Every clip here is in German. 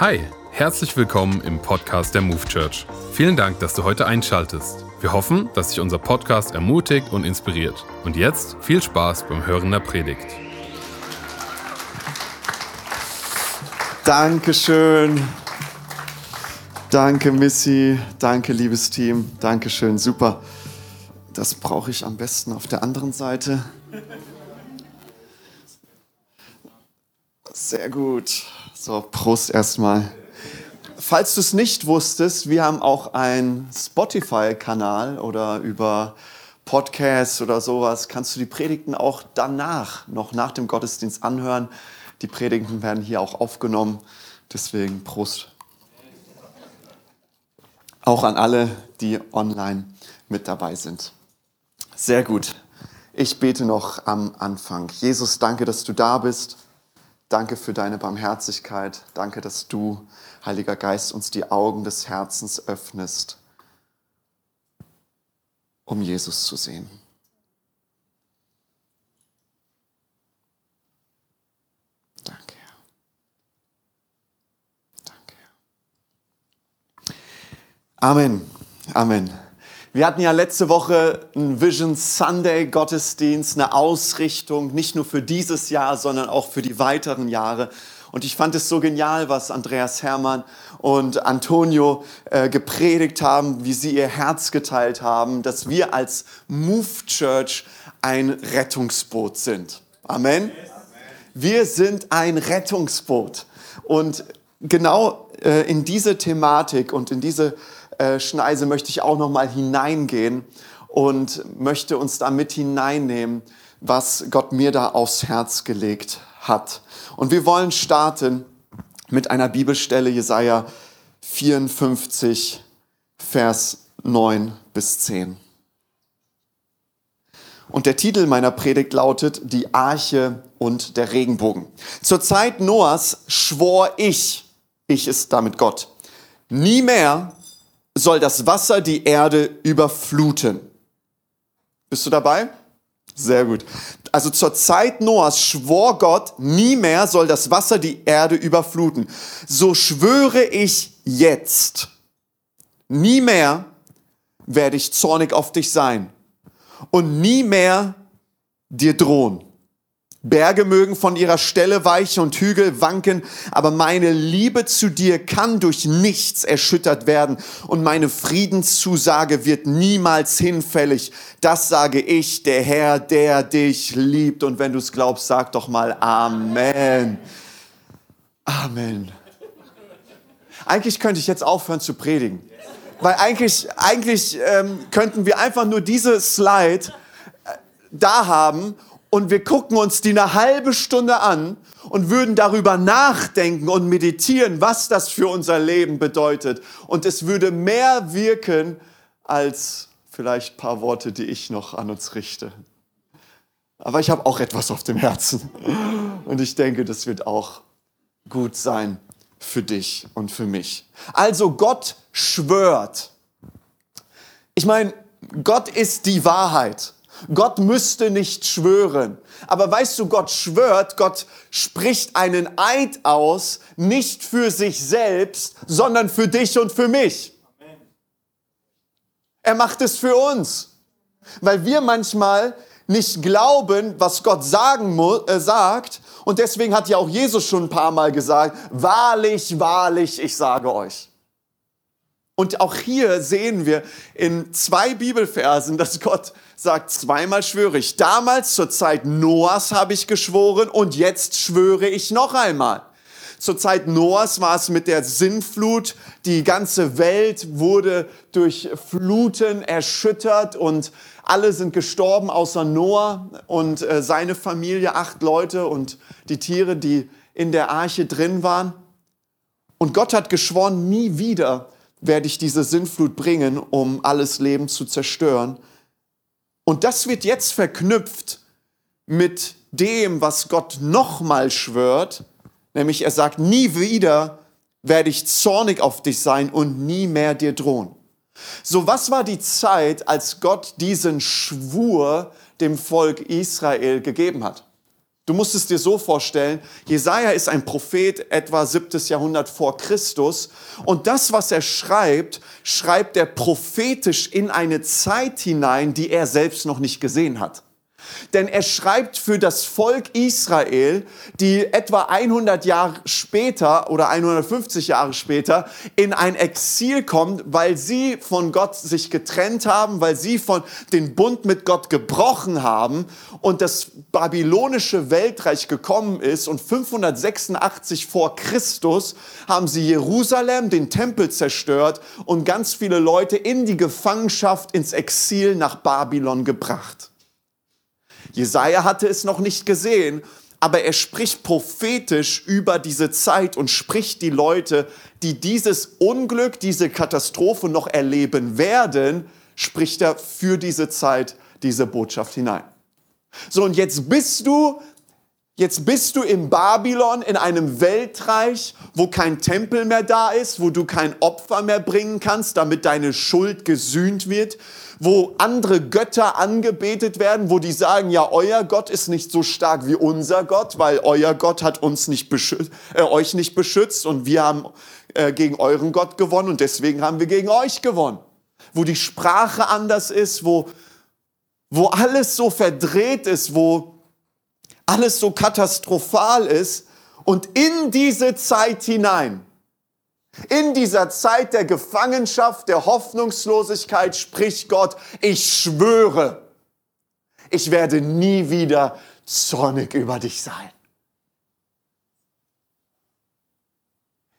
Hi, herzlich willkommen im Podcast der Move Church. Vielen Dank, dass du heute einschaltest. Wir hoffen, dass dich unser Podcast ermutigt und inspiriert. Und jetzt viel Spaß beim Hören der Predigt. Dankeschön. Danke, Missy. Danke, liebes Team. Dankeschön. Super. Das brauche ich am besten auf der anderen Seite. Sehr gut. So, Prost erstmal. Falls du es nicht wusstest, wir haben auch einen Spotify-Kanal oder über Podcasts oder sowas kannst du die Predigten auch danach, noch nach dem Gottesdienst anhören. Die Predigten werden hier auch aufgenommen. Deswegen Prost. Auch an alle, die online mit dabei sind. Sehr gut. Ich bete noch am Anfang. Jesus, danke, dass du da bist. Danke für deine Barmherzigkeit. Danke, dass du, Heiliger Geist, uns die Augen des Herzens öffnest, um Jesus zu sehen. Danke, Herr. Danke, Herr. Amen. Amen. Wir hatten ja letzte Woche einen Vision Sunday Gottesdienst, eine Ausrichtung, nicht nur für dieses Jahr, sondern auch für die weiteren Jahre. Und ich fand es so genial, was Andreas Hermann und Antonio äh, gepredigt haben, wie sie ihr Herz geteilt haben, dass wir als Move Church ein Rettungsboot sind. Amen. Wir sind ein Rettungsboot. Und genau äh, in diese Thematik und in diese äh, Schneise möchte ich auch noch mal hineingehen und möchte uns da mit hineinnehmen, was Gott mir da aufs Herz gelegt hat. Und wir wollen starten mit einer Bibelstelle, Jesaja 54, Vers 9 bis 10. Und der Titel meiner Predigt lautet Die Arche und der Regenbogen. Zur Zeit Noahs schwor ich, ich ist damit Gott, nie mehr soll das Wasser die Erde überfluten. Bist du dabei? Sehr gut. Also zur Zeit Noahs schwor Gott, nie mehr soll das Wasser die Erde überfluten. So schwöre ich jetzt, nie mehr werde ich zornig auf dich sein und nie mehr dir drohen. Berge mögen von ihrer Stelle weichen und Hügel wanken, aber meine Liebe zu dir kann durch nichts erschüttert werden und meine Friedenszusage wird niemals hinfällig. Das sage ich, der Herr, der dich liebt. Und wenn du es glaubst, sag doch mal Amen. Amen. Eigentlich könnte ich jetzt aufhören zu predigen, weil eigentlich, eigentlich ähm, könnten wir einfach nur diese Slide äh, da haben und wir gucken uns die eine halbe Stunde an und würden darüber nachdenken und meditieren, was das für unser Leben bedeutet. Und es würde mehr wirken als vielleicht ein paar Worte, die ich noch an uns richte. Aber ich habe auch etwas auf dem Herzen. Und ich denke, das wird auch gut sein für dich und für mich. Also Gott schwört. Ich meine, Gott ist die Wahrheit. Gott müsste nicht schwören. Aber weißt du, Gott schwört, Gott spricht einen Eid aus, nicht für sich selbst, sondern für dich und für mich. Er macht es für uns, weil wir manchmal nicht glauben, was Gott sagen muss, äh, sagt. Und deswegen hat ja auch Jesus schon ein paar Mal gesagt, wahrlich, wahrlich, ich sage euch. Und auch hier sehen wir in zwei Bibelversen, dass Gott sagt, zweimal schwöre ich. Damals zur Zeit Noahs habe ich geschworen und jetzt schwöre ich noch einmal. Zur Zeit Noahs war es mit der Sinnflut. Die ganze Welt wurde durch Fluten erschüttert und alle sind gestorben außer Noah und äh, seine Familie, acht Leute und die Tiere, die in der Arche drin waren. Und Gott hat geschworen, nie wieder werde ich diese Sinnflut bringen, um alles Leben zu zerstören. Und das wird jetzt verknüpft mit dem, was Gott nochmal schwört, nämlich er sagt, nie wieder werde ich zornig auf dich sein und nie mehr dir drohen. So, was war die Zeit, als Gott diesen Schwur dem Volk Israel gegeben hat? Du musst es dir so vorstellen, Jesaja ist ein Prophet etwa 7. Jahrhundert vor Christus und das, was er schreibt, schreibt er prophetisch in eine Zeit hinein, die er selbst noch nicht gesehen hat. Denn er schreibt für das Volk Israel, die etwa 100 Jahre später oder 150 Jahre später in ein Exil kommt, weil sie von Gott sich getrennt haben, weil sie von den Bund mit Gott gebrochen haben und das babylonische Weltreich gekommen ist und 586 vor Christus haben sie Jerusalem, den Tempel zerstört und ganz viele Leute in die Gefangenschaft ins Exil nach Babylon gebracht. Jesaja hatte es noch nicht gesehen, aber er spricht prophetisch über diese Zeit und spricht die Leute, die dieses Unglück, diese Katastrophe noch erleben werden, spricht er für diese Zeit diese Botschaft hinein. So, und jetzt bist du, jetzt bist du in Babylon, in einem Weltreich, wo kein Tempel mehr da ist, wo du kein Opfer mehr bringen kannst, damit deine Schuld gesühnt wird, wo andere Götter angebetet werden, wo die sagen, ja, euer Gott ist nicht so stark wie unser Gott, weil euer Gott hat uns nicht beschützt, äh, euch nicht beschützt und wir haben äh, gegen euren Gott gewonnen und deswegen haben wir gegen euch gewonnen. Wo die Sprache anders ist, wo, wo alles so verdreht ist, wo alles so katastrophal ist und in diese Zeit hinein in dieser Zeit der Gefangenschaft, der Hoffnungslosigkeit spricht Gott, ich schwöre, ich werde nie wieder zornig über dich sein.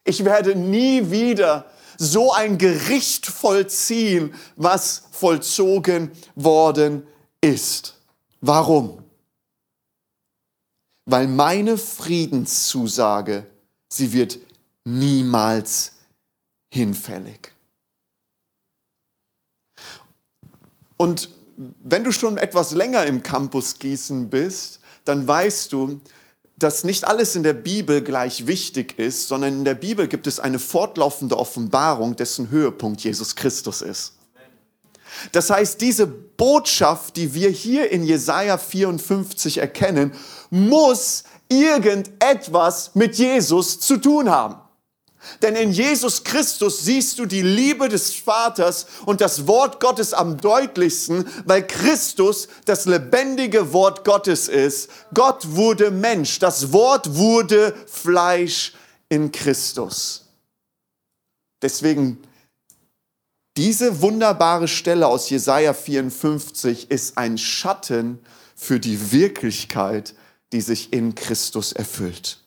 Ich werde nie wieder so ein Gericht vollziehen, was vollzogen worden ist. Warum? Weil meine Friedenszusage, sie wird niemals hinfällig. Und wenn du schon etwas länger im Campus Gießen bist, dann weißt du, dass nicht alles in der Bibel gleich wichtig ist, sondern in der Bibel gibt es eine fortlaufende Offenbarung, dessen Höhepunkt Jesus Christus ist. Das heißt, diese Botschaft, die wir hier in Jesaja 54 erkennen, muss irgendetwas mit Jesus zu tun haben. Denn in Jesus Christus siehst du die Liebe des Vaters und das Wort Gottes am deutlichsten, weil Christus das lebendige Wort Gottes ist. Gott wurde Mensch, das Wort wurde Fleisch in Christus. Deswegen diese wunderbare Stelle aus Jesaja 54 ist ein Schatten für die Wirklichkeit, die sich in Christus erfüllt.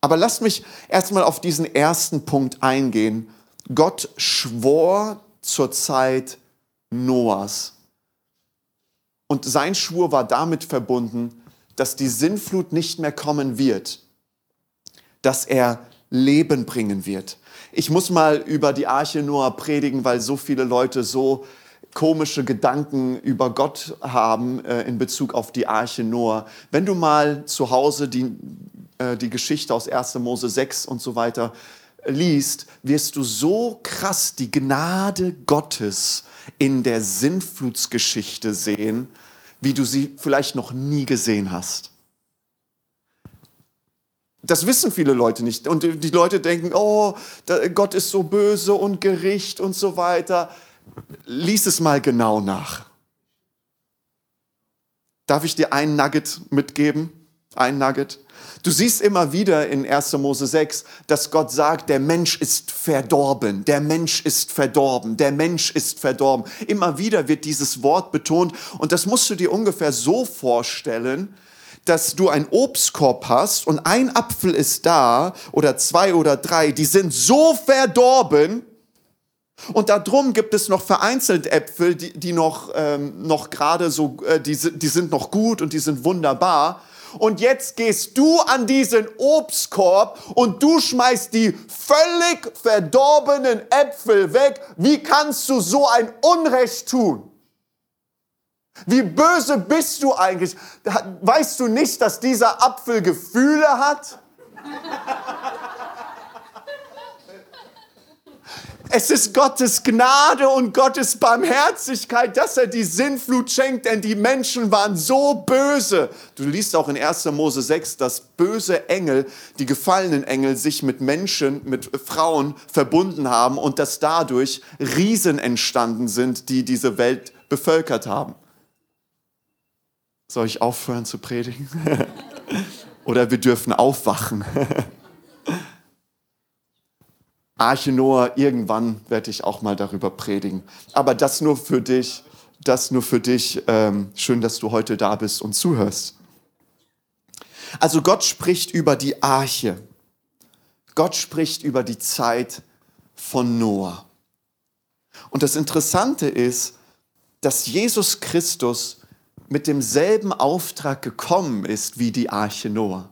Aber lasst mich erstmal auf diesen ersten Punkt eingehen. Gott schwor zur Zeit Noahs. Und sein Schwur war damit verbunden, dass die Sinnflut nicht mehr kommen wird, dass er Leben bringen wird. Ich muss mal über die Arche Noah predigen, weil so viele Leute so komische Gedanken über Gott haben äh, in Bezug auf die Arche Noah. Wenn du mal zu Hause die äh, die Geschichte aus 1. Mose 6 und so weiter liest, wirst du so krass die Gnade Gottes in der Sinnflutsgeschichte sehen, wie du sie vielleicht noch nie gesehen hast. Das wissen viele Leute nicht. Und die Leute denken, oh, Gott ist so böse und Gericht und so weiter. Lies es mal genau nach. Darf ich dir ein Nugget mitgeben? Ein Nugget. Du siehst immer wieder in 1. Mose 6, dass Gott sagt, der Mensch ist verdorben, der Mensch ist verdorben, der Mensch ist verdorben. Immer wieder wird dieses Wort betont und das musst du dir ungefähr so vorstellen, dass du einen Obstkorb hast und ein Apfel ist da oder zwei oder drei, die sind so verdorben, und darum gibt es noch vereinzelt Äpfel, die, die noch, ähm, noch gerade so, äh, die, die sind noch gut und die sind wunderbar und jetzt gehst du an diesen Obstkorb und du schmeißt die völlig verdorbenen Äpfel weg. Wie kannst du so ein Unrecht tun? Wie böse bist du eigentlich? Weißt du nicht, dass dieser Apfel Gefühle hat? Es ist Gottes Gnade und Gottes Barmherzigkeit, dass er die Sinnflut schenkt, denn die Menschen waren so böse. Du liest auch in 1. Mose 6, dass böse Engel, die gefallenen Engel, sich mit Menschen, mit Frauen verbunden haben und dass dadurch Riesen entstanden sind, die diese Welt bevölkert haben. Soll ich aufhören zu predigen? Oder wir dürfen aufwachen. Arche Noah, irgendwann werde ich auch mal darüber predigen. Aber das nur für dich, das nur für dich. Ähm, schön, dass du heute da bist und zuhörst. Also Gott spricht über die Arche. Gott spricht über die Zeit von Noah. Und das Interessante ist, dass Jesus Christus mit demselben Auftrag gekommen ist wie die Arche Noah.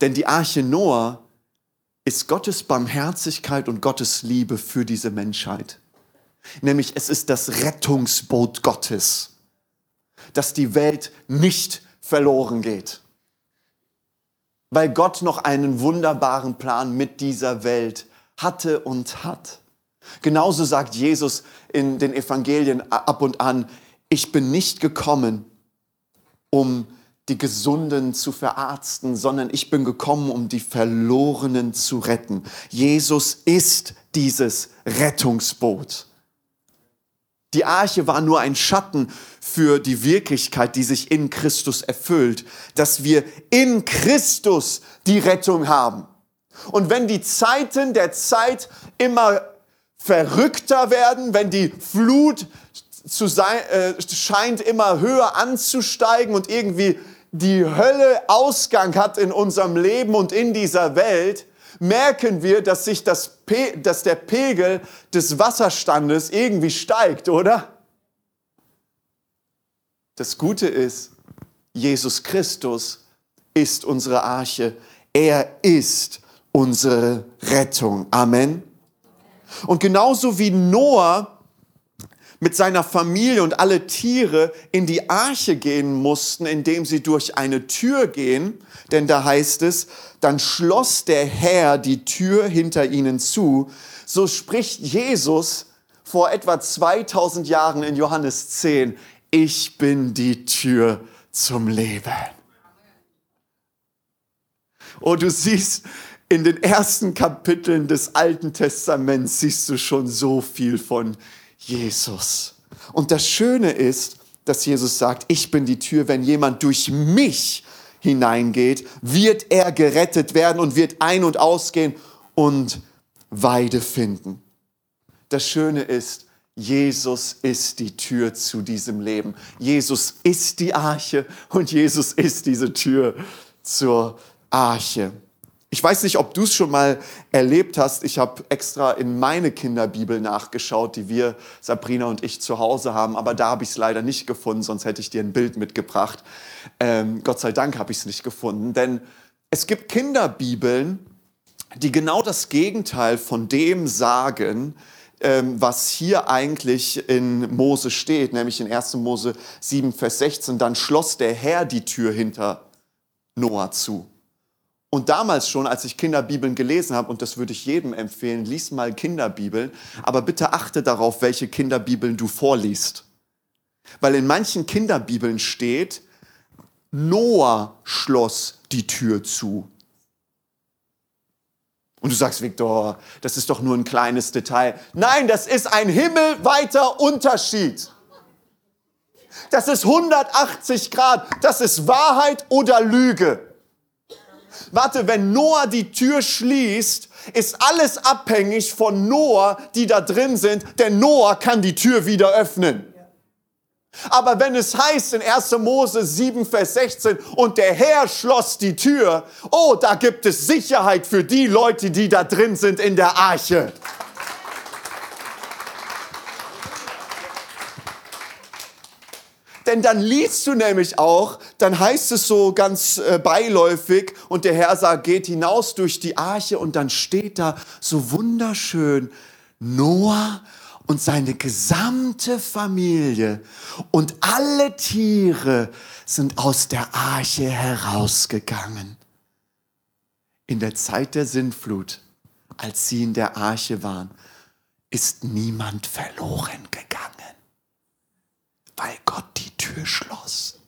Denn die Arche Noah ist Gottes Barmherzigkeit und Gottes Liebe für diese Menschheit. Nämlich es ist das Rettungsboot Gottes, dass die Welt nicht verloren geht. Weil Gott noch einen wunderbaren Plan mit dieser Welt hatte und hat. Genauso sagt Jesus in den Evangelien ab und an, ich bin nicht gekommen, um die Gesunden zu verarzten, sondern ich bin gekommen, um die Verlorenen zu retten. Jesus ist dieses Rettungsboot. Die Arche war nur ein Schatten für die Wirklichkeit, die sich in Christus erfüllt, dass wir in Christus die Rettung haben. Und wenn die Zeiten der Zeit immer verrückter werden, wenn die Flut zu sein, äh, scheint immer höher anzusteigen und irgendwie die Hölle Ausgang hat in unserem Leben und in dieser Welt, merken wir, dass sich das Pe dass der Pegel des Wasserstandes irgendwie steigt, oder? Das Gute ist, Jesus Christus ist unsere Arche. Er ist unsere Rettung. Amen. Und genauso wie Noah mit seiner Familie und alle Tiere in die Arche gehen mussten, indem sie durch eine Tür gehen, denn da heißt es, dann schloss der Herr die Tür hinter ihnen zu, so spricht Jesus vor etwa 2000 Jahren in Johannes 10, ich bin die Tür zum Leben. Oh, du siehst, in den ersten Kapiteln des Alten Testaments siehst du schon so viel von Jesus. Und das Schöne ist, dass Jesus sagt, ich bin die Tür, wenn jemand durch mich hineingeht, wird er gerettet werden und wird ein- und ausgehen und Weide finden. Das Schöne ist, Jesus ist die Tür zu diesem Leben. Jesus ist die Arche und Jesus ist diese Tür zur Arche. Ich weiß nicht, ob du es schon mal erlebt hast. Ich habe extra in meine Kinderbibel nachgeschaut, die wir, Sabrina und ich, zu Hause haben. Aber da habe ich es leider nicht gefunden, sonst hätte ich dir ein Bild mitgebracht. Ähm, Gott sei Dank habe ich es nicht gefunden. Denn es gibt Kinderbibeln, die genau das Gegenteil von dem sagen, ähm, was hier eigentlich in Mose steht, nämlich in 1. Mose 7, Vers 16. Dann schloss der Herr die Tür hinter Noah zu. Und damals schon, als ich Kinderbibeln gelesen habe, und das würde ich jedem empfehlen, lies mal Kinderbibeln, aber bitte achte darauf, welche Kinderbibeln du vorliest. Weil in manchen Kinderbibeln steht, Noah schloss die Tür zu. Und du sagst, Viktor, das ist doch nur ein kleines Detail. Nein, das ist ein himmelweiter Unterschied. Das ist 180 Grad. Das ist Wahrheit oder Lüge. Warte, wenn Noah die Tür schließt, ist alles abhängig von Noah, die da drin sind, denn Noah kann die Tür wieder öffnen. Aber wenn es heißt in 1. Mose 7, Vers 16, und der Herr schloss die Tür, oh, da gibt es Sicherheit für die Leute, die da drin sind in der Arche. Denn dann liest du nämlich auch, dann heißt es so ganz äh, beiläufig und der Herr sagt, geht hinaus durch die Arche und dann steht da so wunderschön Noah und seine gesamte Familie und alle Tiere sind aus der Arche herausgegangen. In der Zeit der Sintflut, als sie in der Arche waren. ist niemand verloren gegangen, weil Gott die Tür schloss.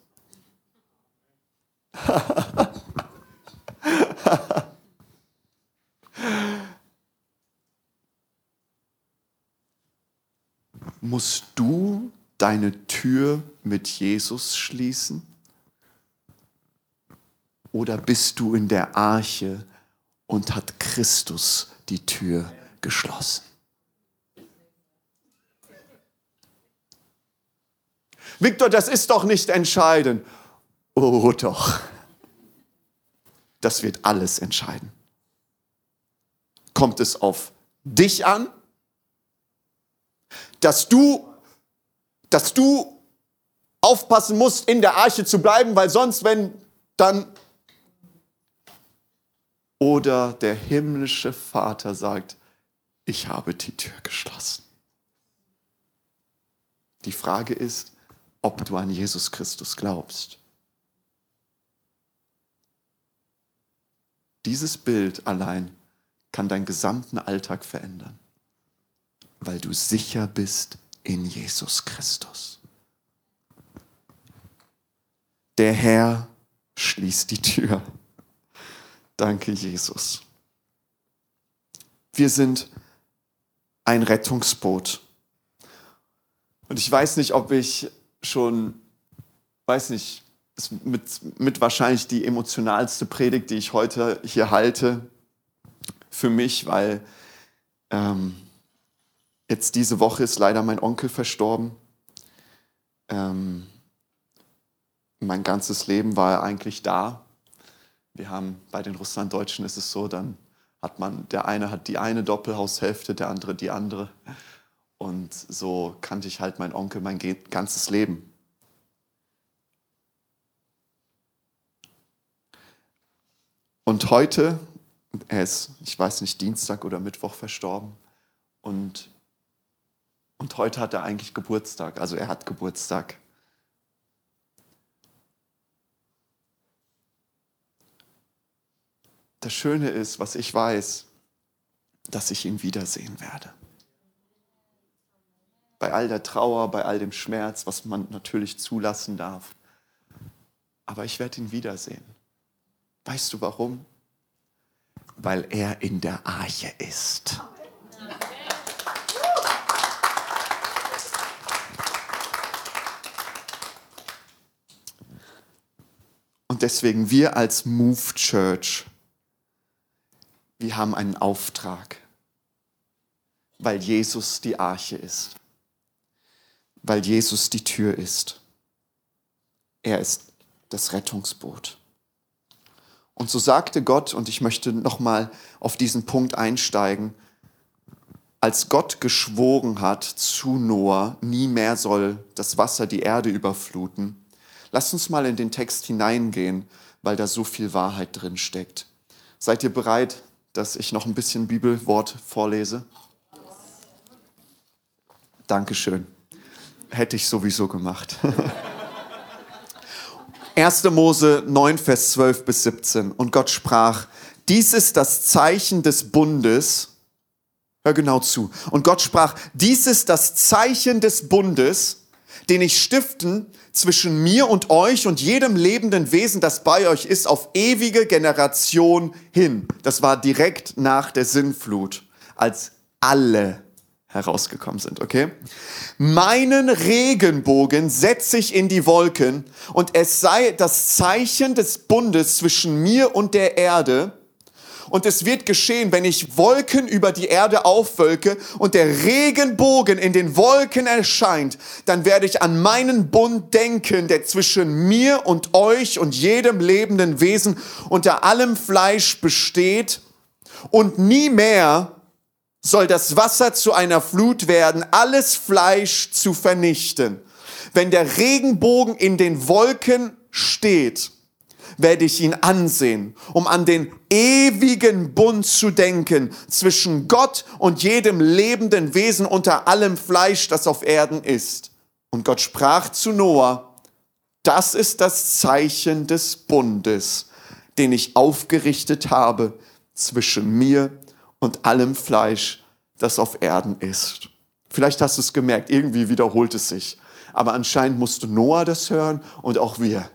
Musst du deine Tür mit Jesus schließen? Oder bist du in der Arche und hat Christus die Tür geschlossen? Viktor, das ist doch nicht entscheidend. Oh doch. Das wird alles entscheiden. Kommt es auf dich an, dass du, dass du aufpassen musst, in der Arche zu bleiben, weil sonst, wenn dann oder der himmlische Vater sagt, ich habe die Tür geschlossen. Die Frage ist, ob du an Jesus Christus glaubst. Dieses Bild allein kann deinen gesamten Alltag verändern, weil du sicher bist in Jesus Christus. Der Herr schließt die Tür. Danke, Jesus. Wir sind ein Rettungsboot. Und ich weiß nicht, ob ich schon, weiß nicht, mit, mit wahrscheinlich die emotionalste Predigt, die ich heute hier halte, für mich, weil ähm, jetzt diese Woche ist leider mein Onkel verstorben. Ähm, mein ganzes Leben war er eigentlich da. Wir haben bei den Russlanddeutschen ist es so, dann hat man, der eine hat die eine Doppelhaushälfte, der andere die andere. Und so kannte ich halt meinen Onkel mein ganzes Leben. Und heute, er ist, ich weiß nicht, Dienstag oder Mittwoch verstorben. Und, und heute hat er eigentlich Geburtstag. Also er hat Geburtstag. Das Schöne ist, was ich weiß, dass ich ihn wiedersehen werde. Bei all der Trauer, bei all dem Schmerz, was man natürlich zulassen darf. Aber ich werde ihn wiedersehen. Weißt du warum? Weil er in der Arche ist. Und deswegen wir als Move Church wir haben einen Auftrag, weil Jesus die Arche ist, weil Jesus die Tür ist. Er ist das Rettungsboot. Und so sagte Gott, und ich möchte nochmal auf diesen Punkt einsteigen, als Gott geschworen hat zu Noah, nie mehr soll das Wasser die Erde überfluten, lasst uns mal in den Text hineingehen, weil da so viel Wahrheit drin steckt. Seid ihr bereit? dass ich noch ein bisschen Bibelwort vorlese? Dankeschön. Hätte ich sowieso gemacht. 1. Mose 9, Vers 12 bis 17. Und Gott sprach, dies ist das Zeichen des Bundes. Hör genau zu. Und Gott sprach, dies ist das Zeichen des Bundes, den ich stiften zwischen mir und euch und jedem lebenden Wesen, das bei euch ist, auf ewige Generation hin. Das war direkt nach der Sinnflut, als alle herausgekommen sind, okay? Meinen Regenbogen setze ich in die Wolken und es sei das Zeichen des Bundes zwischen mir und der Erde, und es wird geschehen, wenn ich Wolken über die Erde aufwölke und der Regenbogen in den Wolken erscheint, dann werde ich an meinen Bund denken, der zwischen mir und euch und jedem lebenden Wesen unter allem Fleisch besteht. Und nie mehr soll das Wasser zu einer Flut werden, alles Fleisch zu vernichten. Wenn der Regenbogen in den Wolken steht, werde ich ihn ansehen, um an den ewigen Bund zu denken zwischen Gott und jedem lebenden Wesen unter allem Fleisch, das auf Erden ist. Und Gott sprach zu Noah, das ist das Zeichen des Bundes, den ich aufgerichtet habe zwischen mir und allem Fleisch, das auf Erden ist. Vielleicht hast du es gemerkt, irgendwie wiederholt es sich. Aber anscheinend musste Noah das hören und auch wir.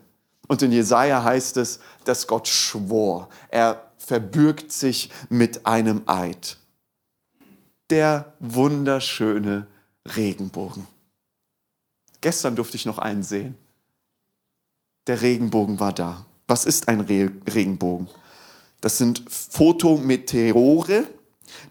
Und in Jesaja heißt es, dass Gott schwor. Er verbürgt sich mit einem Eid. Der wunderschöne Regenbogen. Gestern durfte ich noch einen sehen. Der Regenbogen war da. Was ist ein Re Regenbogen? Das sind Photometeore,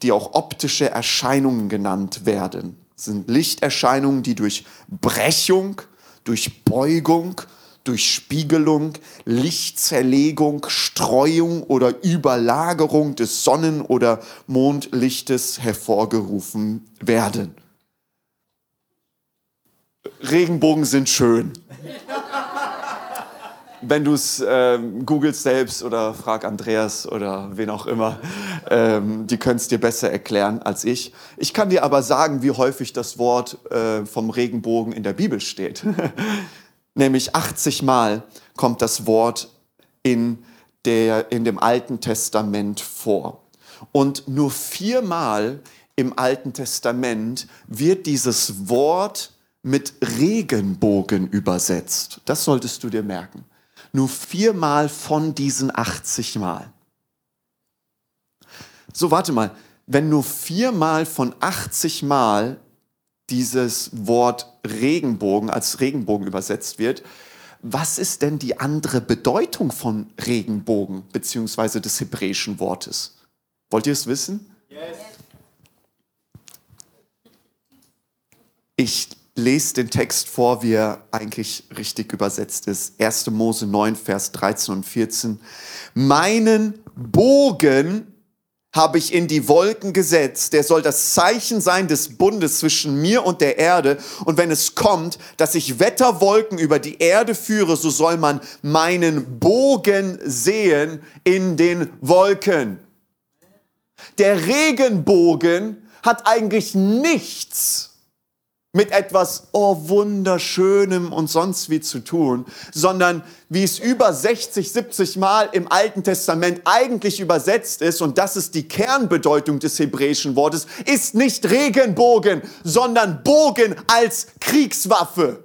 die auch optische Erscheinungen genannt werden. Das sind Lichterscheinungen, die durch Brechung, durch Beugung, durch Spiegelung, Lichtzerlegung, Streuung oder Überlagerung des Sonnen- oder Mondlichtes hervorgerufen werden. Regenbogen sind schön wenn du es ähm, googelst selbst oder frag Andreas oder wen auch immer, ähm, die können es dir besser erklären als ich. Ich kann dir aber sagen, wie häufig das Wort äh, vom Regenbogen in der Bibel steht. Nämlich 80 Mal kommt das Wort in, der, in dem Alten Testament vor. Und nur viermal im Alten Testament wird dieses Wort mit Regenbogen übersetzt. Das solltest du dir merken nur viermal von diesen 80 Mal. So, warte mal, wenn nur viermal von 80 Mal dieses Wort Regenbogen als Regenbogen übersetzt wird, was ist denn die andere Bedeutung von Regenbogen beziehungsweise des hebräischen Wortes? Wollt ihr es wissen? Yes. Ich lese den Text vor, wie er eigentlich richtig übersetzt ist. 1. Mose 9, Vers 13 und 14. Meinen Bogen habe ich in die Wolken gesetzt. Der soll das Zeichen sein des Bundes zwischen mir und der Erde. Und wenn es kommt, dass ich Wetterwolken über die Erde führe, so soll man meinen Bogen sehen in den Wolken. Der Regenbogen hat eigentlich nichts mit etwas, oh, wunderschönem und sonst wie zu tun, sondern wie es über 60, 70 Mal im Alten Testament eigentlich übersetzt ist, und das ist die Kernbedeutung des hebräischen Wortes, ist nicht Regenbogen, sondern Bogen als Kriegswaffe.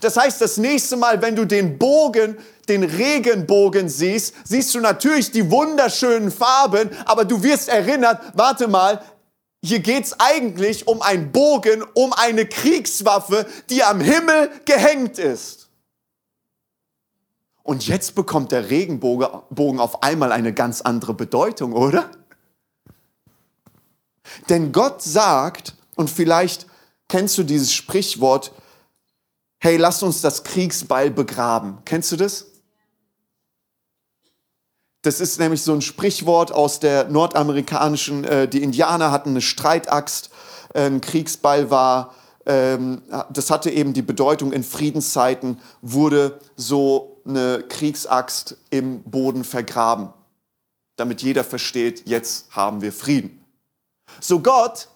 Das heißt, das nächste Mal, wenn du den Bogen, den Regenbogen siehst, siehst du natürlich die wunderschönen Farben, aber du wirst erinnert, warte mal, hier geht es eigentlich um einen Bogen, um eine Kriegswaffe, die am Himmel gehängt ist. Und jetzt bekommt der Regenbogen auf einmal eine ganz andere Bedeutung, oder? Denn Gott sagt, und vielleicht kennst du dieses Sprichwort, hey, lass uns das Kriegsbeil begraben. Kennst du das? Das ist nämlich so ein Sprichwort aus der nordamerikanischen, äh, die Indianer hatten eine Streitaxt, äh, ein Kriegsball war, ähm, das hatte eben die Bedeutung, in Friedenszeiten wurde so eine Kriegsaxt im Boden vergraben, damit jeder versteht, jetzt haben wir Frieden. So Gott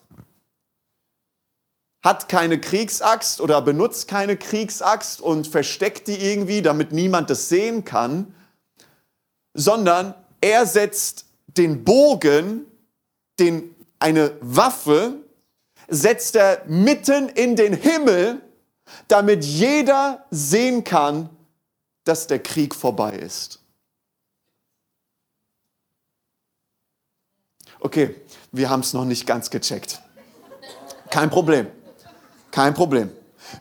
hat keine Kriegsaxt oder benutzt keine Kriegsaxt und versteckt die irgendwie, damit niemand das sehen kann, sondern er setzt den Bogen, den, eine Waffe, setzt er mitten in den Himmel, damit jeder sehen kann, dass der Krieg vorbei ist. Okay, wir haben es noch nicht ganz gecheckt. Kein Problem. Kein Problem.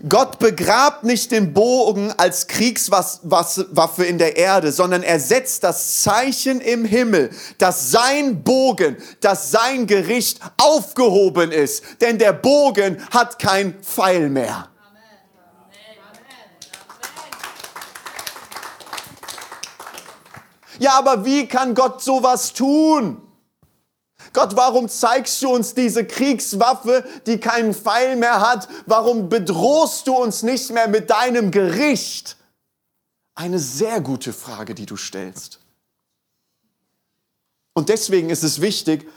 Gott begrabt nicht den Bogen als Kriegswaffe in der Erde, sondern er setzt das Zeichen im Himmel, dass sein Bogen, dass sein Gericht aufgehoben ist. Denn der Bogen hat kein Pfeil mehr. Ja, aber wie kann Gott sowas tun? Gott, warum zeigst du uns diese Kriegswaffe, die keinen Pfeil mehr hat? Warum bedrohst du uns nicht mehr mit deinem Gericht? Eine sehr gute Frage, die du stellst. Und deswegen ist es wichtig,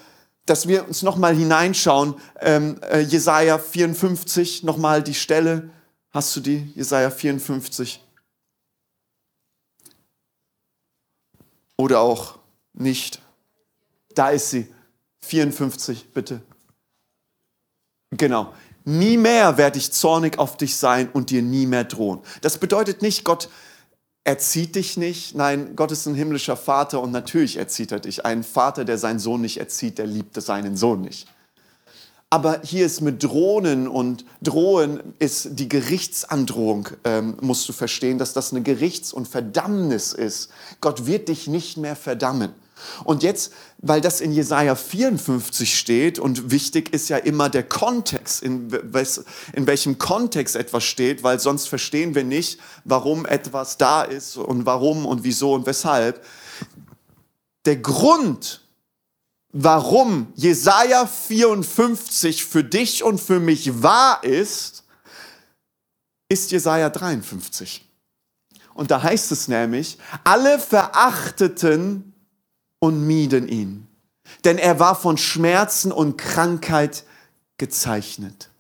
dass wir uns nochmal hineinschauen. Ähm, äh, Jesaja 54, nochmal die Stelle. Hast du die? Jesaja 54. Oder auch nicht. Da ist sie. 54, bitte. Genau. Nie mehr werde ich zornig auf dich sein und dir nie mehr drohen. Das bedeutet nicht, Gott erzieht dich nicht. Nein, Gott ist ein himmlischer Vater und natürlich erzieht er dich. Ein Vater, der seinen Sohn nicht erzieht, der liebt seinen Sohn nicht. Aber hier ist mit Drohnen und Drohen ist die Gerichtsandrohung, ähm, musst du verstehen, dass das eine Gerichts- und Verdammnis ist. Gott wird dich nicht mehr verdammen. Und jetzt, weil das in Jesaja 54 steht und wichtig ist ja immer der Kontext, in, in welchem Kontext etwas steht, weil sonst verstehen wir nicht, warum etwas da ist und warum und wieso und weshalb. Der Grund, warum Jesaja 54 für dich und für mich wahr ist, ist Jesaja 53. Und da heißt es nämlich, alle verachteten und mieden ihn, denn er war von Schmerzen und Krankheit gezeichnet.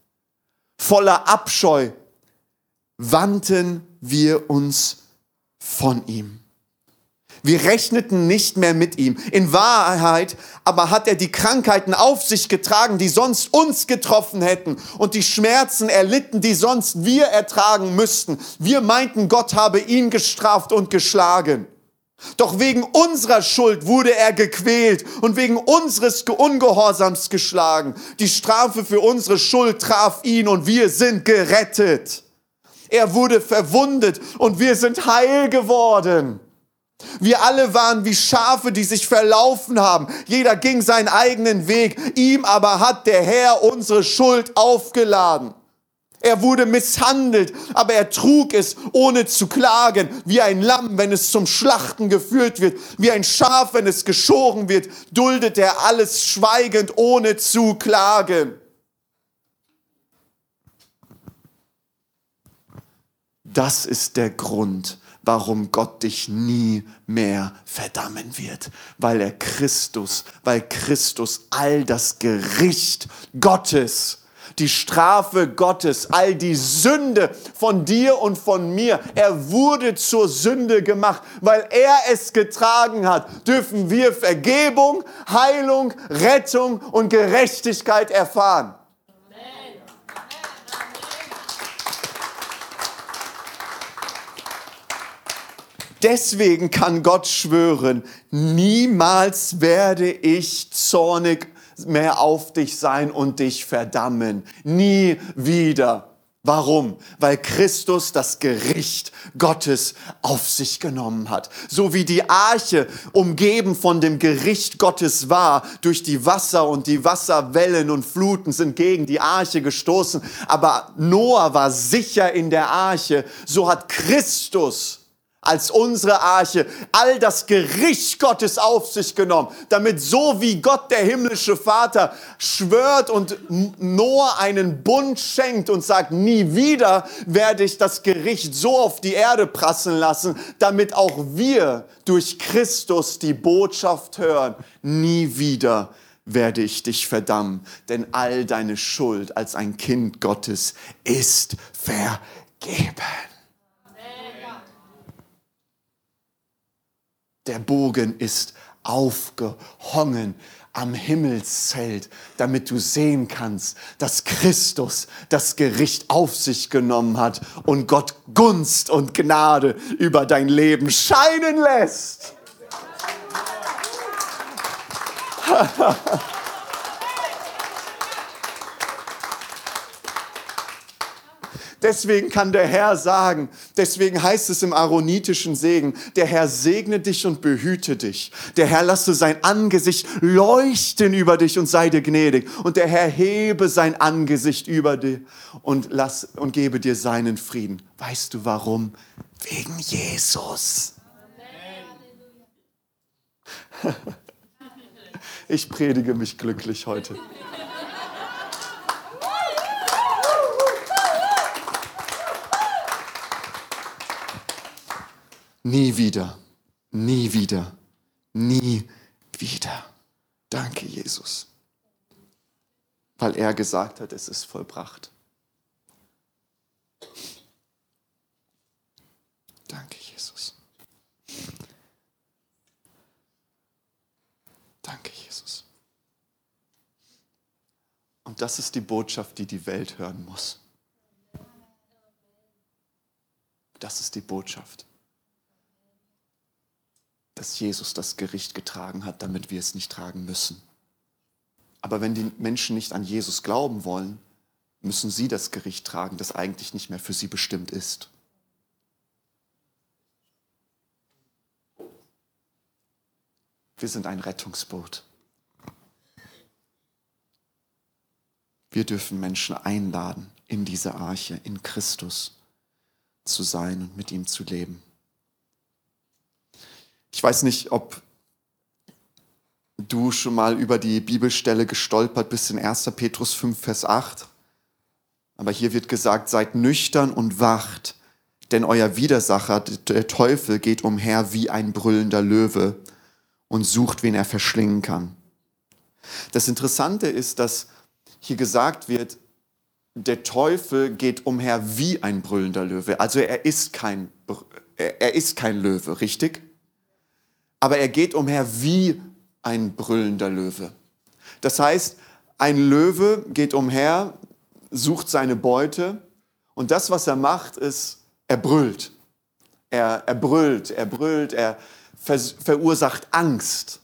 Voller Abscheu wandten wir uns von ihm. Wir rechneten nicht mehr mit ihm. In Wahrheit aber hat er die Krankheiten auf sich getragen, die sonst uns getroffen hätten und die Schmerzen erlitten, die sonst wir ertragen müssten. Wir meinten, Gott habe ihn gestraft und geschlagen. Doch wegen unserer Schuld wurde er gequält und wegen unseres Ungehorsams geschlagen. Die Strafe für unsere Schuld traf ihn und wir sind gerettet. Er wurde verwundet und wir sind heil geworden. Wir alle waren wie Schafe, die sich verlaufen haben. Jeder ging seinen eigenen Weg. Ihm aber hat der Herr unsere Schuld aufgeladen. Er wurde misshandelt, aber er trug es ohne zu klagen, wie ein Lamm, wenn es zum Schlachten geführt wird, wie ein Schaf, wenn es geschoren wird, duldet er alles schweigend, ohne zu klagen. Das ist der Grund, warum Gott dich nie mehr verdammen wird, weil er Christus, weil Christus all das Gericht Gottes die Strafe Gottes, all die Sünde von dir und von mir. Er wurde zur Sünde gemacht. Weil er es getragen hat, dürfen wir Vergebung, Heilung, Rettung und Gerechtigkeit erfahren. Deswegen kann Gott schwören, niemals werde ich zornig mehr auf dich sein und dich verdammen. Nie wieder. Warum? Weil Christus das Gericht Gottes auf sich genommen hat. So wie die Arche umgeben von dem Gericht Gottes war, durch die Wasser und die Wasserwellen und Fluten sind gegen die Arche gestoßen, aber Noah war sicher in der Arche, so hat Christus als unsere Arche all das Gericht Gottes auf sich genommen, damit so wie Gott der himmlische Vater schwört und Noah einen Bund schenkt und sagt, nie wieder werde ich das Gericht so auf die Erde prasseln lassen, damit auch wir durch Christus die Botschaft hören, nie wieder werde ich dich verdammen, denn all deine Schuld als ein Kind Gottes ist vergeben. Der Bogen ist aufgehongen am Himmelszelt, damit du sehen kannst, dass Christus das Gericht auf sich genommen hat und Gott Gunst und Gnade über dein Leben scheinen lässt. Deswegen kann der Herr sagen, deswegen heißt es im aaronitischen Segen, der Herr segne dich und behüte dich. Der Herr lasse sein Angesicht leuchten über dich und sei dir gnädig. Und der Herr hebe sein Angesicht über dir und, lass, und gebe dir seinen Frieden. Weißt du warum? Wegen Jesus. Ich predige mich glücklich heute. Nie wieder, nie wieder, nie wieder. Danke, Jesus. Weil er gesagt hat, es ist vollbracht. Danke, Jesus. Danke. Jesus. Und das ist die Botschaft, die die Welt hören muss. Das ist die Botschaft, dass Jesus das Gericht getragen hat, damit wir es nicht tragen müssen. Aber wenn die Menschen nicht an Jesus glauben wollen, müssen sie das Gericht tragen, das eigentlich nicht mehr für sie bestimmt ist. Wir sind ein Rettungsboot. Wir dürfen Menschen einladen, in diese Arche, in Christus zu sein und mit ihm zu leben. Ich weiß nicht, ob du schon mal über die Bibelstelle gestolpert bist in 1. Petrus 5, Vers 8. Aber hier wird gesagt, seid nüchtern und wacht, denn euer Widersacher, der Teufel, geht umher wie ein brüllender Löwe und sucht, wen er verschlingen kann. Das Interessante ist, dass hier gesagt wird, der Teufel geht umher wie ein brüllender Löwe. Also er ist kein, er ist kein Löwe, richtig? Aber er geht umher wie ein brüllender Löwe. Das heißt, ein Löwe geht umher, sucht seine Beute und das, was er macht, ist, er brüllt. Er, er brüllt, er brüllt, er ver verursacht Angst.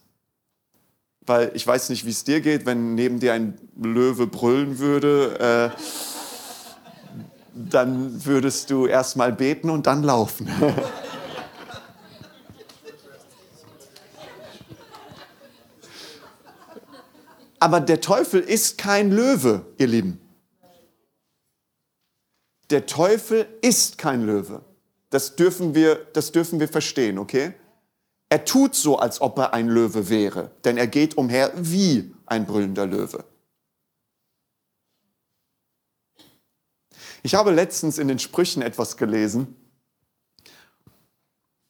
Weil ich weiß nicht, wie es dir geht, wenn neben dir ein Löwe brüllen würde, äh, dann würdest du erstmal beten und dann laufen. Aber der Teufel ist kein Löwe, ihr Lieben. Der Teufel ist kein Löwe. Das dürfen wir, das dürfen wir verstehen, okay? Er tut so, als ob er ein Löwe wäre, denn er geht umher wie ein brüllender Löwe. Ich habe letztens in den Sprüchen etwas gelesen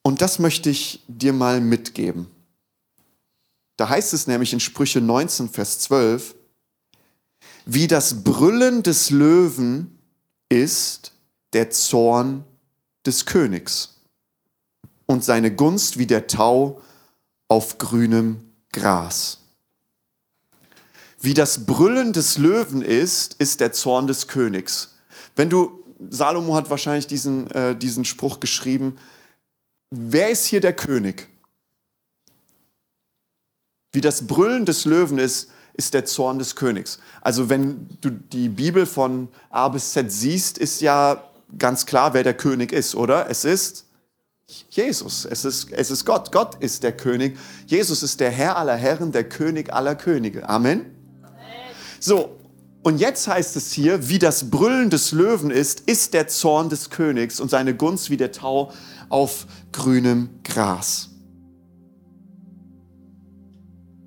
und das möchte ich dir mal mitgeben. Da heißt es nämlich in Sprüche 19, Vers 12, wie das Brüllen des Löwen ist der Zorn des Königs und seine Gunst wie der Tau auf grünem Gras. Wie das Brüllen des Löwen ist, ist der Zorn des Königs. Wenn du, Salomo hat wahrscheinlich diesen, äh, diesen Spruch geschrieben, wer ist hier der König? Wie das Brüllen des Löwen ist, ist der Zorn des Königs. Also wenn du die Bibel von A bis Z siehst, ist ja ganz klar, wer der König ist, oder? Es ist Jesus, es ist, es ist Gott. Gott ist der König. Jesus ist der Herr aller Herren, der König aller Könige. Amen. So, und jetzt heißt es hier, wie das Brüllen des Löwen ist, ist der Zorn des Königs und seine Gunst wie der Tau auf grünem Gras.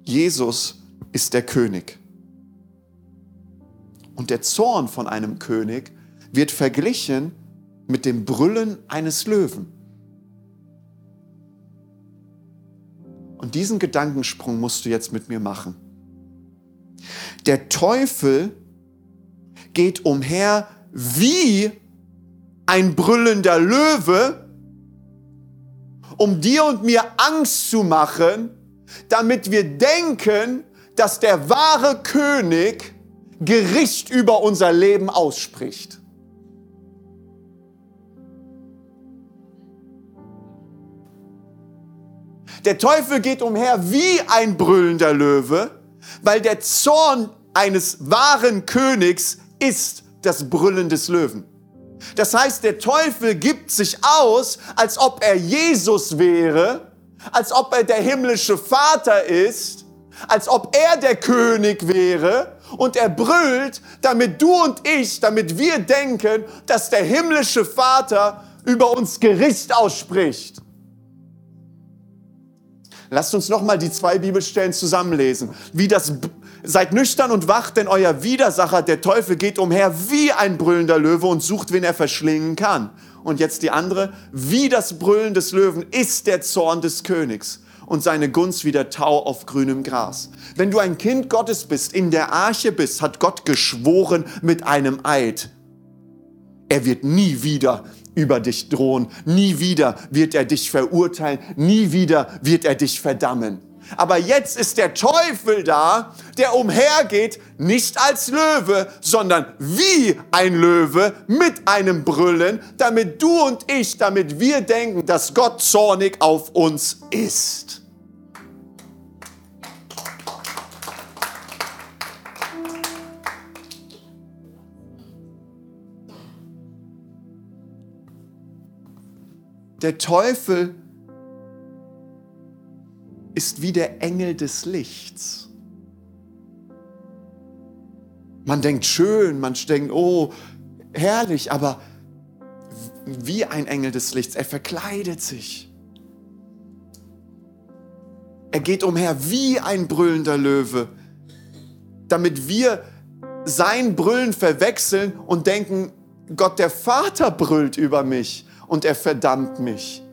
Jesus ist der König. Und der Zorn von einem König wird verglichen mit dem Brüllen eines Löwen. Und diesen Gedankensprung musst du jetzt mit mir machen. Der Teufel geht umher wie ein brüllender Löwe, um dir und mir Angst zu machen, damit wir denken, dass der wahre König Gericht über unser Leben ausspricht. Der Teufel geht umher wie ein brüllender Löwe, weil der Zorn eines wahren Königs ist das Brüllen des Löwen. Das heißt, der Teufel gibt sich aus, als ob er Jesus wäre als ob er der himmlische Vater ist, als ob er der König wäre und er brüllt, damit du und ich, damit wir denken, dass der himmlische Vater über uns Gericht ausspricht. Lasst uns nochmal die zwei Bibelstellen zusammenlesen. Wie das, seid nüchtern und wacht, denn euer Widersacher, der Teufel, geht umher wie ein brüllender Löwe und sucht, wen er verschlingen kann. Und jetzt die andere, wie das Brüllen des Löwen ist der Zorn des Königs und seine Gunst wie der Tau auf grünem Gras. Wenn du ein Kind Gottes bist, in der Arche bist, hat Gott geschworen mit einem Eid. Er wird nie wieder über dich drohen, nie wieder wird er dich verurteilen, nie wieder wird er dich verdammen. Aber jetzt ist der Teufel da, der umhergeht, nicht als Löwe, sondern wie ein Löwe mit einem Brüllen, damit du und ich, damit wir denken, dass Gott zornig auf uns ist. Der Teufel ist wie der Engel des Lichts. Man denkt schön, man denkt, oh, herrlich, aber wie ein Engel des Lichts. Er verkleidet sich. Er geht umher wie ein brüllender Löwe, damit wir sein Brüllen verwechseln und denken, Gott der Vater brüllt über mich und er verdammt mich.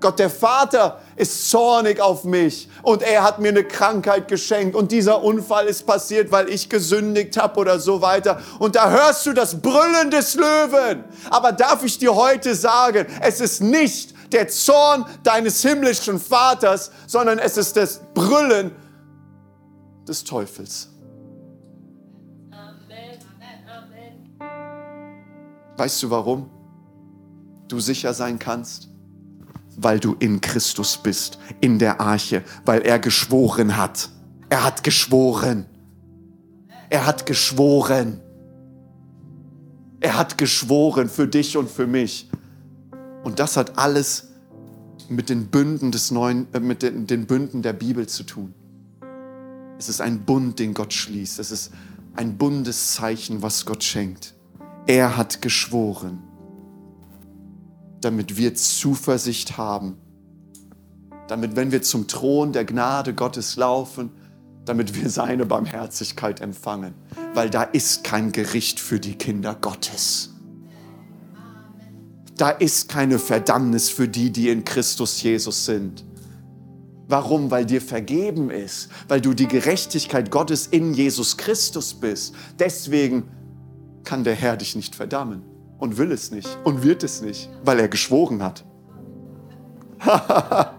Gott der Vater ist zornig auf mich und er hat mir eine Krankheit geschenkt und dieser Unfall ist passiert, weil ich gesündigt habe oder so weiter. Und da hörst du das Brüllen des Löwen. Aber darf ich dir heute sagen, es ist nicht der Zorn deines himmlischen Vaters, sondern es ist das Brüllen des Teufels. Weißt du warum? Du sicher sein kannst? Weil du in Christus bist, in der Arche, weil er geschworen hat. Er hat geschworen. Er hat geschworen. Er hat geschworen für dich und für mich. Und das hat alles mit den Bünden des neuen, äh, mit den, den Bünden der Bibel zu tun. Es ist ein Bund, den Gott schließt. Es ist ein Bundeszeichen, was Gott schenkt. Er hat geschworen damit wir Zuversicht haben, damit wenn wir zum Thron der Gnade Gottes laufen, damit wir seine Barmherzigkeit empfangen, weil da ist kein Gericht für die Kinder Gottes. Da ist keine Verdammnis für die, die in Christus Jesus sind. Warum? Weil dir vergeben ist, weil du die Gerechtigkeit Gottes in Jesus Christus bist. Deswegen kann der Herr dich nicht verdammen und will es nicht und wird es nicht, weil er geschworen hat.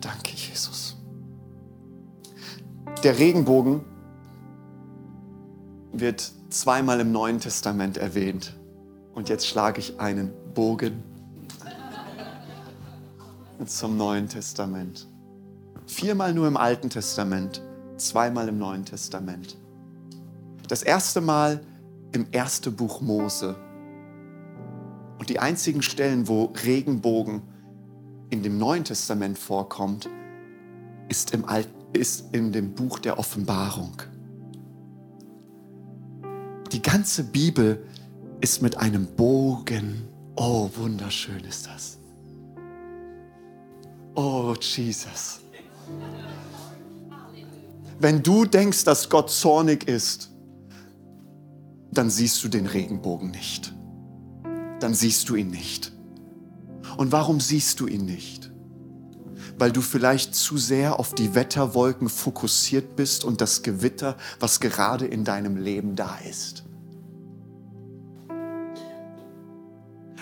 Danke, Jesus. Der Regenbogen wird zweimal im Neuen Testament erwähnt. Und jetzt schlage ich einen Bogen zum Neuen Testament. Viermal nur im Alten Testament, zweimal im Neuen Testament. Das erste Mal im ersten Buch Mose. Und die einzigen Stellen, wo Regenbogen in dem Neuen Testament vorkommt, ist, im Alt, ist in dem Buch der Offenbarung. Die ganze Bibel ist mit einem Bogen. Oh, wunderschön ist das. Oh, Jesus. Wenn du denkst, dass Gott zornig ist, dann siehst du den Regenbogen nicht. Dann siehst du ihn nicht. Und warum siehst du ihn nicht? Weil du vielleicht zu sehr auf die Wetterwolken fokussiert bist und das Gewitter, was gerade in deinem Leben da ist.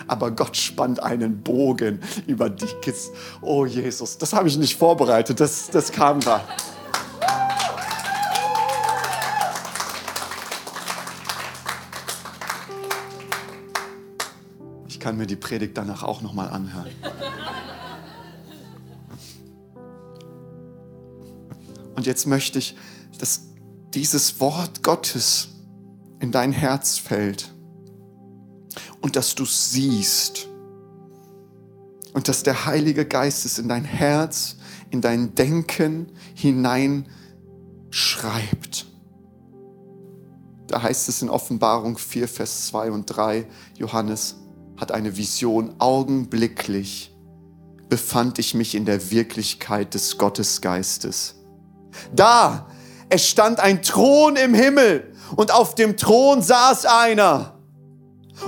Aber Gott spannt einen Bogen über die Kids. Oh Jesus, das habe ich nicht vorbereitet, das, das kam da. Ich kann mir die Predigt danach auch noch mal anhören. Und jetzt möchte ich, dass dieses Wort Gottes in dein Herz fällt und dass du siehst und dass der Heilige Geist es in dein Herz, in dein Denken hineinschreibt. Da heißt es in Offenbarung 4, Vers 2 und 3, Johannes hat eine Vision, augenblicklich befand ich mich in der Wirklichkeit des Gottesgeistes. Da, es stand ein Thron im Himmel und auf dem Thron saß einer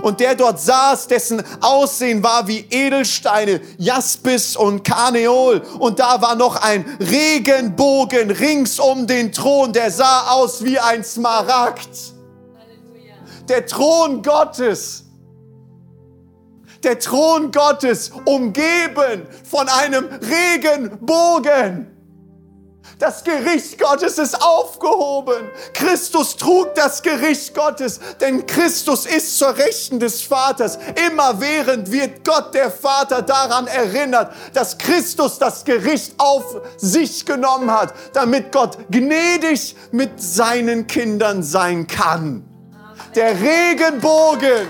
Und der dort saß, dessen Aussehen war wie Edelsteine, Jaspis und Karneol. Und da war noch ein Regenbogen rings um den Thron, der sah aus wie ein Smaragd. Der Thron Gottes. Der Thron Gottes umgeben von einem Regenbogen. Das Gericht Gottes ist aufgehoben. Christus trug das Gericht Gottes, denn Christus ist zur Rechten des Vaters. Immerwährend wird Gott der Vater daran erinnert, dass Christus das Gericht auf sich genommen hat, damit Gott gnädig mit seinen Kindern sein kann. Der Regenbogen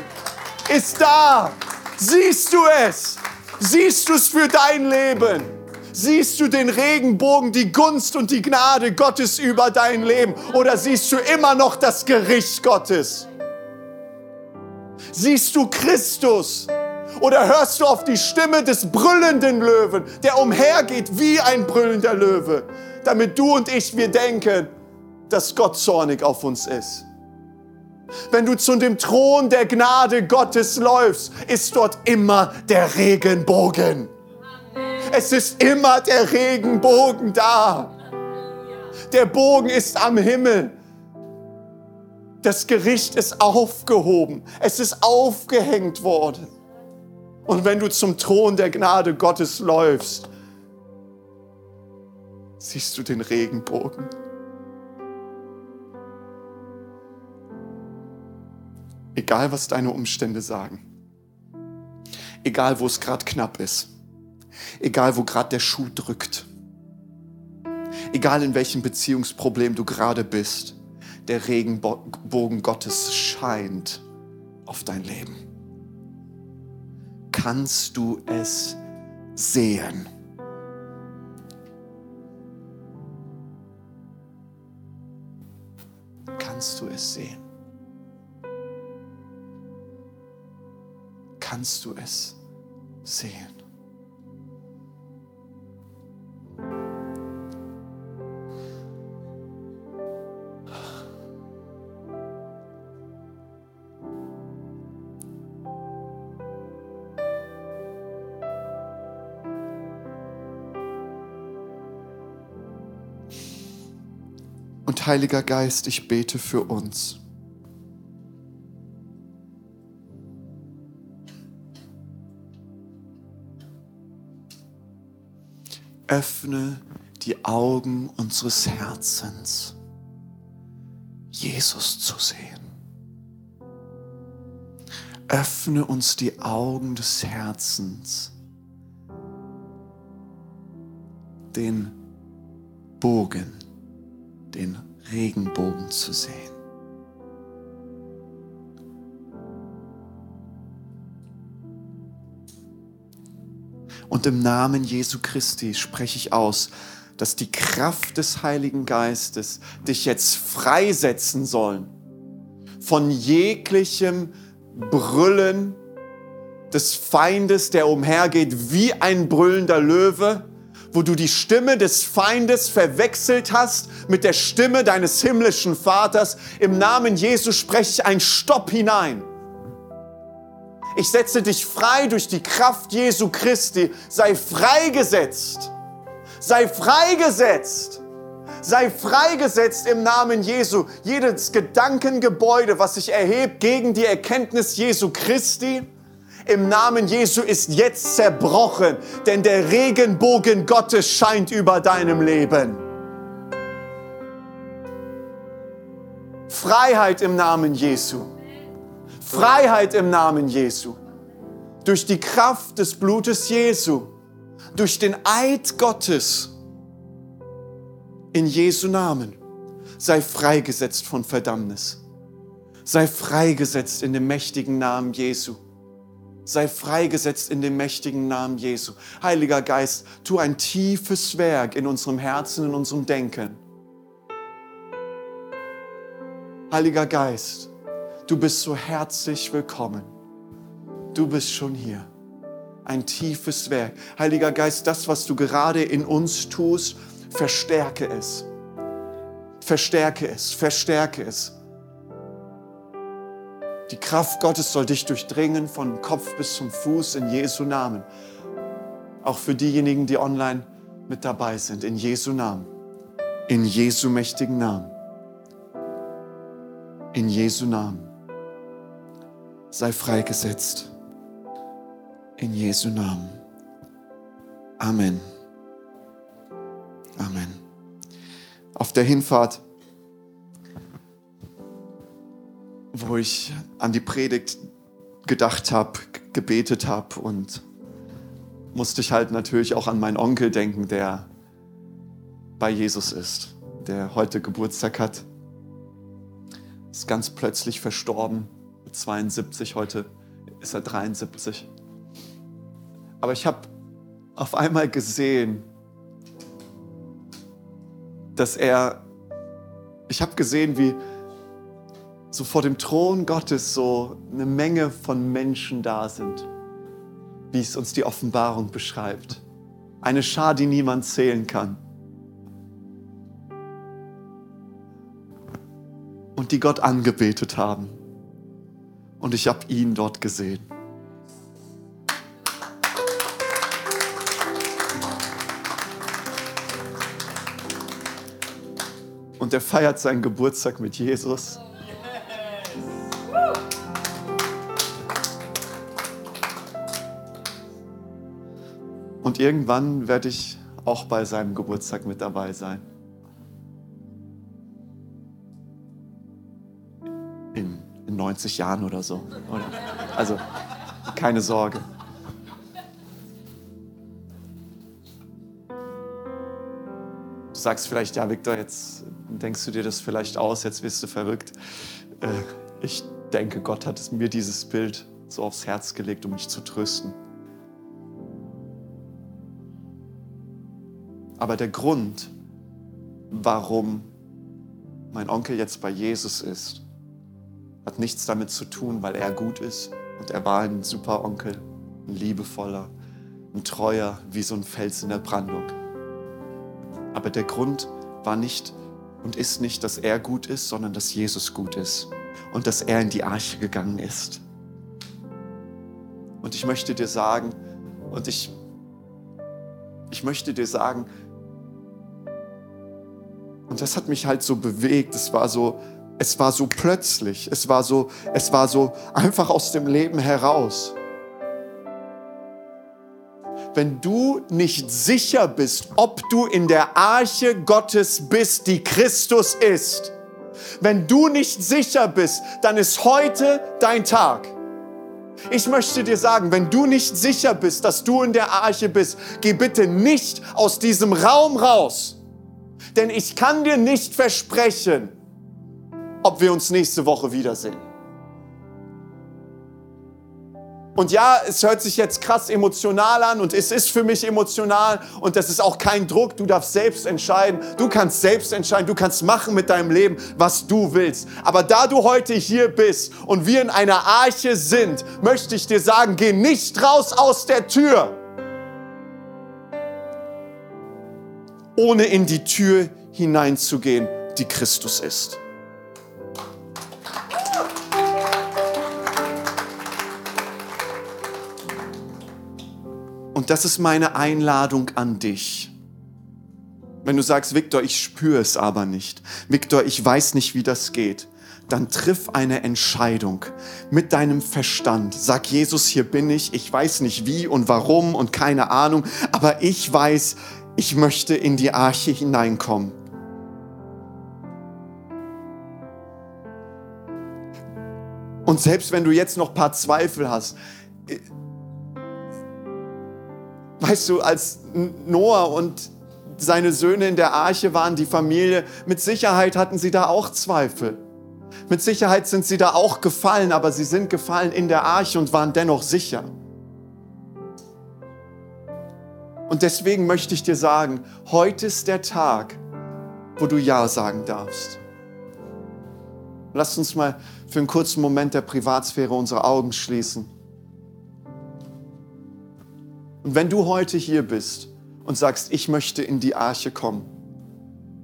ist da. Siehst du es? Siehst du es für dein Leben? Siehst du den Regenbogen, die Gunst und die Gnade Gottes über dein Leben? Oder siehst du immer noch das Gericht Gottes? Siehst du Christus? Oder hörst du auf die Stimme des brüllenden Löwen, der umhergeht wie ein brüllender Löwe, damit du und ich wir denken, dass Gott zornig auf uns ist? Wenn du zu dem Thron der Gnade Gottes läufst, ist dort immer der Regenbogen. Es ist immer der Regenbogen da. Der Bogen ist am Himmel. Das Gericht ist aufgehoben. Es ist aufgehängt worden. Und wenn du zum Thron der Gnade Gottes läufst, siehst du den Regenbogen. Egal, was deine Umstände sagen. Egal, wo es gerade knapp ist. Egal, wo gerade der Schuh drückt. Egal, in welchem Beziehungsproblem du gerade bist. Der Regenbogen Gottes scheint auf dein Leben. Kannst du es sehen? Kannst du es sehen? Kannst du es sehen? Heiliger Geist, ich bete für uns. Öffne die Augen unseres Herzens, Jesus zu sehen. Öffne uns die Augen des Herzens, den Bogen den Regenbogen zu sehen. Und im Namen Jesu Christi spreche ich aus, dass die Kraft des Heiligen Geistes dich jetzt freisetzen soll von jeglichem Brüllen des Feindes, der umhergeht wie ein brüllender Löwe wo du die Stimme des Feindes verwechselt hast mit der Stimme deines himmlischen Vaters. Im Namen Jesu spreche ich ein Stopp hinein. Ich setze dich frei durch die Kraft Jesu Christi. Sei freigesetzt. Sei freigesetzt. Sei freigesetzt im Namen Jesu. Jedes Gedankengebäude, was sich erhebt gegen die Erkenntnis Jesu Christi, im Namen Jesu ist jetzt zerbrochen, denn der Regenbogen Gottes scheint über deinem Leben. Freiheit im Namen Jesu. Freiheit im Namen Jesu. Durch die Kraft des Blutes Jesu. Durch den Eid Gottes. In Jesu Namen. Sei freigesetzt von Verdammnis. Sei freigesetzt in dem mächtigen Namen Jesu sei freigesetzt in dem mächtigen Namen Jesu. Heiliger Geist, tu ein tiefes Werk in unserem Herzen, in unserem Denken. Heiliger Geist, du bist so herzlich willkommen. Du bist schon hier. Ein tiefes Werk. Heiliger Geist, das, was du gerade in uns tust, verstärke es. Verstärke es, verstärke es. Die Kraft Gottes soll dich durchdringen von Kopf bis zum Fuß in Jesu Namen. Auch für diejenigen, die online mit dabei sind, in Jesu Namen. In Jesu mächtigen Namen. In Jesu Namen. Sei freigesetzt. In Jesu Namen. Amen. Amen. Auf der Hinfahrt, wo ich an die Predigt gedacht habe, gebetet habe und musste ich halt natürlich auch an meinen Onkel denken, der bei Jesus ist, der heute Geburtstag hat. Ist ganz plötzlich verstorben, mit 72, heute ist er 73. Aber ich habe auf einmal gesehen, dass er, ich habe gesehen, wie so vor dem Thron Gottes so eine Menge von Menschen da sind, wie es uns die Offenbarung beschreibt. Eine Schar, die niemand zählen kann. Und die Gott angebetet haben. Und ich habe ihn dort gesehen. Und er feiert seinen Geburtstag mit Jesus. Und irgendwann werde ich auch bei seinem Geburtstag mit dabei sein. In, in 90 Jahren oder so. Oder? Also keine Sorge. Du sagst vielleicht, ja, Viktor, jetzt denkst du dir das vielleicht aus, jetzt wirst du verrückt. Äh, ich denke, Gott hat mir dieses Bild so aufs Herz gelegt, um mich zu trösten. Aber der Grund, warum mein Onkel jetzt bei Jesus ist, hat nichts damit zu tun, weil er gut ist. Und er war ein super Onkel, ein liebevoller, ein treuer, wie so ein Fels in der Brandung. Aber der Grund war nicht und ist nicht, dass er gut ist, sondern dass Jesus gut ist und dass er in die Arche gegangen ist. Und ich möchte dir sagen, und ich, ich möchte dir sagen, und das hat mich halt so bewegt. Es war so, es war so plötzlich. Es war so, es war so einfach aus dem Leben heraus. Wenn du nicht sicher bist, ob du in der Arche Gottes bist, die Christus ist, wenn du nicht sicher bist, dann ist heute dein Tag. Ich möchte dir sagen, wenn du nicht sicher bist, dass du in der Arche bist, geh bitte nicht aus diesem Raum raus denn ich kann dir nicht versprechen, ob wir uns nächste Woche wiedersehen. Und ja, es hört sich jetzt krass emotional an und es ist für mich emotional und das ist auch kein Druck. Du darfst selbst entscheiden. Du kannst selbst entscheiden. Du kannst machen mit deinem Leben, was du willst. Aber da du heute hier bist und wir in einer Arche sind, möchte ich dir sagen, geh nicht raus aus der Tür. Ohne in die Tür hineinzugehen, die Christus ist. Und das ist meine Einladung an dich. Wenn du sagst, Viktor, ich spüre es aber nicht. Viktor, ich weiß nicht, wie das geht. Dann triff eine Entscheidung mit deinem Verstand. Sag Jesus, hier bin ich. Ich weiß nicht wie und warum und keine Ahnung. Aber ich weiß, ich möchte in die Arche hineinkommen. Und selbst wenn du jetzt noch ein paar Zweifel hast, äh, weißt du, als Noah und seine Söhne in der Arche waren, die Familie, mit Sicherheit hatten sie da auch Zweifel. Mit Sicherheit sind sie da auch gefallen, aber sie sind gefallen in der Arche und waren dennoch sicher. Und deswegen möchte ich dir sagen, heute ist der Tag, wo du Ja sagen darfst. Lass uns mal für einen kurzen Moment der Privatsphäre unsere Augen schließen. Und wenn du heute hier bist und sagst, ich möchte in die Arche kommen,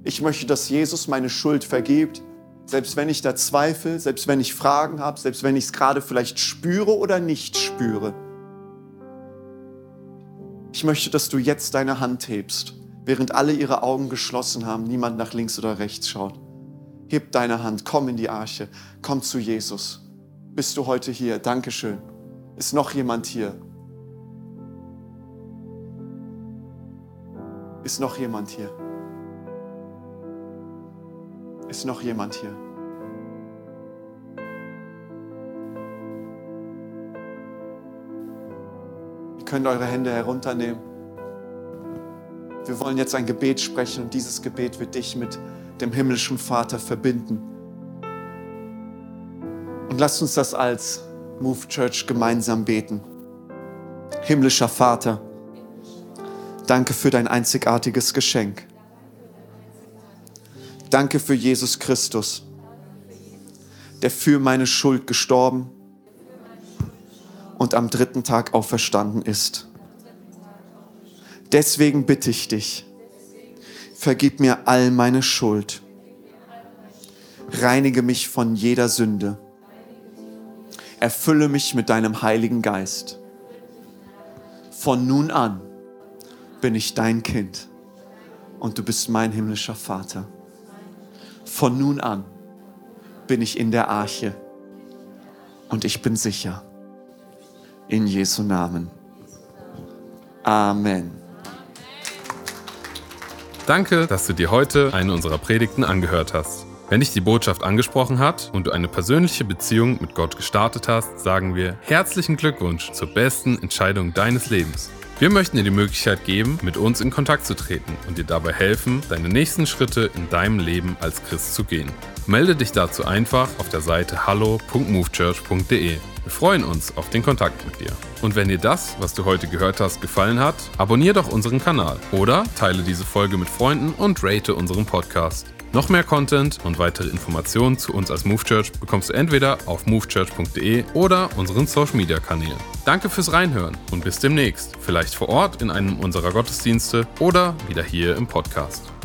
ich möchte, dass Jesus meine Schuld vergibt, Selbst wenn ich da zweifle, selbst wenn ich Fragen habe, selbst wenn ich es gerade vielleicht spüre oder nicht spüre. Ich möchte, dass du jetzt deine Hand hebst, während alle ihre Augen geschlossen haben, niemand nach links oder rechts schaut. Heb deine Hand, komm in die Arche, komm zu Jesus. Bist du heute hier? Dankeschön. Ist noch jemand hier? Ist noch jemand hier? Ist noch jemand hier? Könnt eure Hände herunternehmen. Wir wollen jetzt ein Gebet sprechen und dieses Gebet wird dich mit dem himmlischen Vater verbinden. Und lasst uns das als Move Church gemeinsam beten. Himmlischer Vater, danke für dein einzigartiges Geschenk. Danke für Jesus Christus, der für meine Schuld gestorben und am dritten Tag auferstanden ist. Deswegen bitte ich dich, vergib mir all meine Schuld, reinige mich von jeder Sünde, erfülle mich mit deinem Heiligen Geist. Von nun an bin ich dein Kind und du bist mein himmlischer Vater. Von nun an bin ich in der Arche und ich bin sicher. In Jesu Namen. Amen. Danke, dass du dir heute eine unserer Predigten angehört hast. Wenn dich die Botschaft angesprochen hat und du eine persönliche Beziehung mit Gott gestartet hast, sagen wir herzlichen Glückwunsch zur besten Entscheidung deines Lebens. Wir möchten dir die Möglichkeit geben, mit uns in Kontakt zu treten und dir dabei helfen, deine nächsten Schritte in deinem Leben als Christ zu gehen. Melde dich dazu einfach auf der Seite hallo.movechurch.de. Wir freuen uns auf den Kontakt mit dir. Und wenn dir das, was du heute gehört hast, gefallen hat, abonniere doch unseren Kanal oder teile diese Folge mit Freunden und rate unseren Podcast. Noch mehr Content und weitere Informationen zu uns als Move Church bekommst du entweder auf movechurch.de oder unseren Social Media Kanälen. Danke fürs Reinhören und bis demnächst, vielleicht vor Ort in einem unserer Gottesdienste oder wieder hier im Podcast.